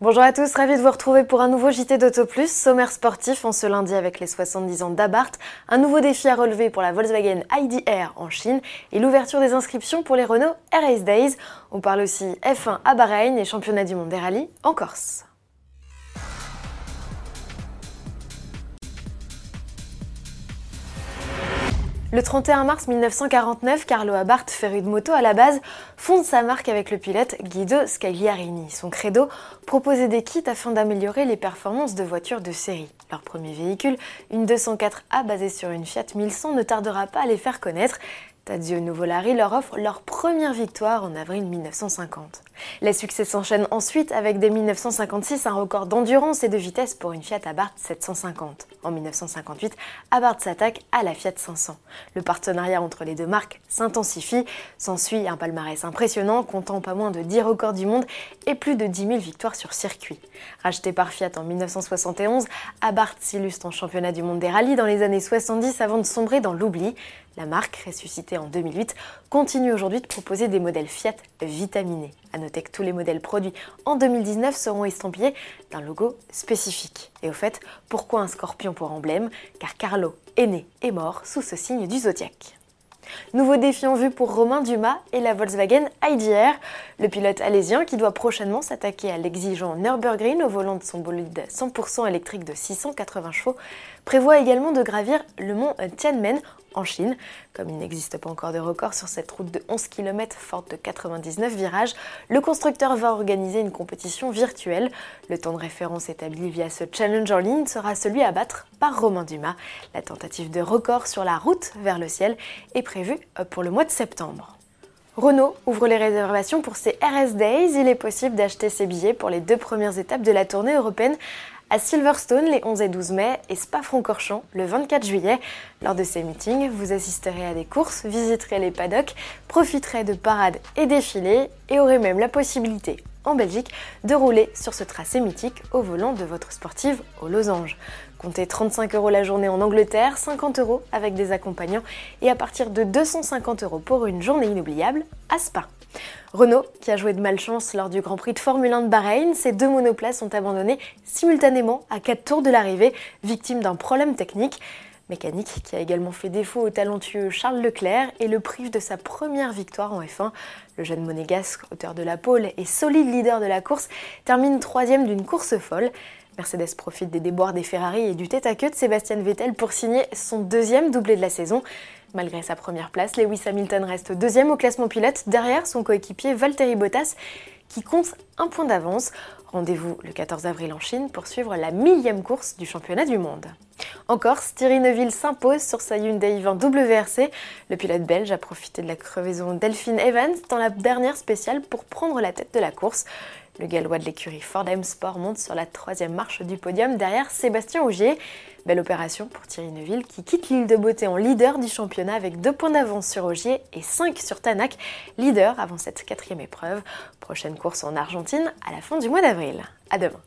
Bonjour à tous, ravi de vous retrouver pour un nouveau JT d'Auto Plus, sommaire sportif en ce lundi avec les 70 ans d'Abarth, un nouveau défi à relever pour la Volkswagen ID.R en Chine et l'ouverture des inscriptions pour les Renault Race Days. On parle aussi F1 à Bahreïn et championnat du monde des rallyes en Corse. Le 31 mars 1949, Carlo Abarth, féru de moto à la base, fonde sa marque avec le pilote Guido Scagliarini. Son credo, proposer des kits afin d'améliorer les performances de voitures de série. Leur premier véhicule, une 204A basée sur une Fiat 1100, ne tardera pas à les faire connaître. Tadzio Nuvolari leur offre leur première victoire en avril 1950. Les succès s'enchaînent ensuite avec dès 1956 un record d'endurance et de vitesse pour une Fiat Abarth 750. En 1958, Abarth s'attaque à la Fiat 500. Le partenariat entre les deux marques s'intensifie, s'ensuit un palmarès impressionnant comptant pas moins de 10 records du monde et plus de 10 000 victoires sur circuit. Racheté par Fiat en 1971, Abarth s'illustre en championnat du monde des rallyes dans les années 70 avant de sombrer dans l'oubli. La marque, ressuscitée en 2008, continue aujourd'hui de proposer des modèles Fiat vitaminés. A noter tous les modèles produits en 2019 seront estampillés d'un logo spécifique. Et au fait, pourquoi un scorpion pour emblème? Car Carlo est né et mort sous ce signe du zodiaque. Nouveau défi en vue pour Romain Dumas et la Volkswagen IDR, le pilote alésien qui doit prochainement s'attaquer à l'exigeant Nürburgring au volant de son bolide 100% électrique de 680 chevaux, prévoit également de gravir le mont Tianmen en Chine. Comme il n'existe pas encore de record sur cette route de 11 km forte de 99 virages, le constructeur va organiser une compétition virtuelle. Le temps de référence établi via ce challenge en ligne sera celui à battre par Romain Dumas. La tentative de record sur la route vers le ciel est prévue pour le mois de septembre. Renault ouvre les réservations pour ses RS Days. Il est possible d'acheter ses billets pour les deux premières étapes de la tournée européenne à Silverstone les 11 et 12 mai et Spa-Francorchamps le 24 juillet. Lors de ces meetings, vous assisterez à des courses, visiterez les paddocks, profiterez de parades et défilés et aurez même la possibilité en Belgique de rouler sur ce tracé mythique au volant de votre sportive au losange. Comptez 35 euros la journée en Angleterre, 50 euros avec des accompagnants et à partir de 250 euros pour une journée inoubliable à Spa. Renault, qui a joué de malchance lors du Grand Prix de Formule 1 de Bahreïn, ses deux monoplaces sont abandonnées simultanément à 4 tours de l'arrivée, victimes d'un problème technique. Mécanique qui a également fait défaut au talentueux Charles Leclerc et le prive de sa première victoire en F1. Le jeune monégasque, auteur de la pole et solide leader de la course, termine troisième d'une course folle. Mercedes profite des déboires des Ferrari et du tête-à-queue de Sébastien Vettel pour signer son deuxième doublé de la saison. Malgré sa première place, Lewis Hamilton reste deuxième au classement pilote derrière son coéquipier Valtteri Bottas qui compte un point d'avance. Rendez-vous le 14 avril en Chine pour suivre la millième course du championnat du monde. En Corse, Thierry Neuville s'impose sur sa Hyundai 20 WRC. Le pilote belge a profité de la crevaison Delphine Evans dans la dernière spéciale pour prendre la tête de la course. Le gallois de l'écurie Fordham Sport monte sur la troisième marche du podium derrière Sébastien Augier. Belle opération pour Thierry Neuville qui quitte l'île de beauté en leader du championnat avec deux points d'avance sur Augier et 5 sur Tanak, leader avant cette quatrième épreuve. Prochaine course en Argentine à la fin du mois d'avril. À demain.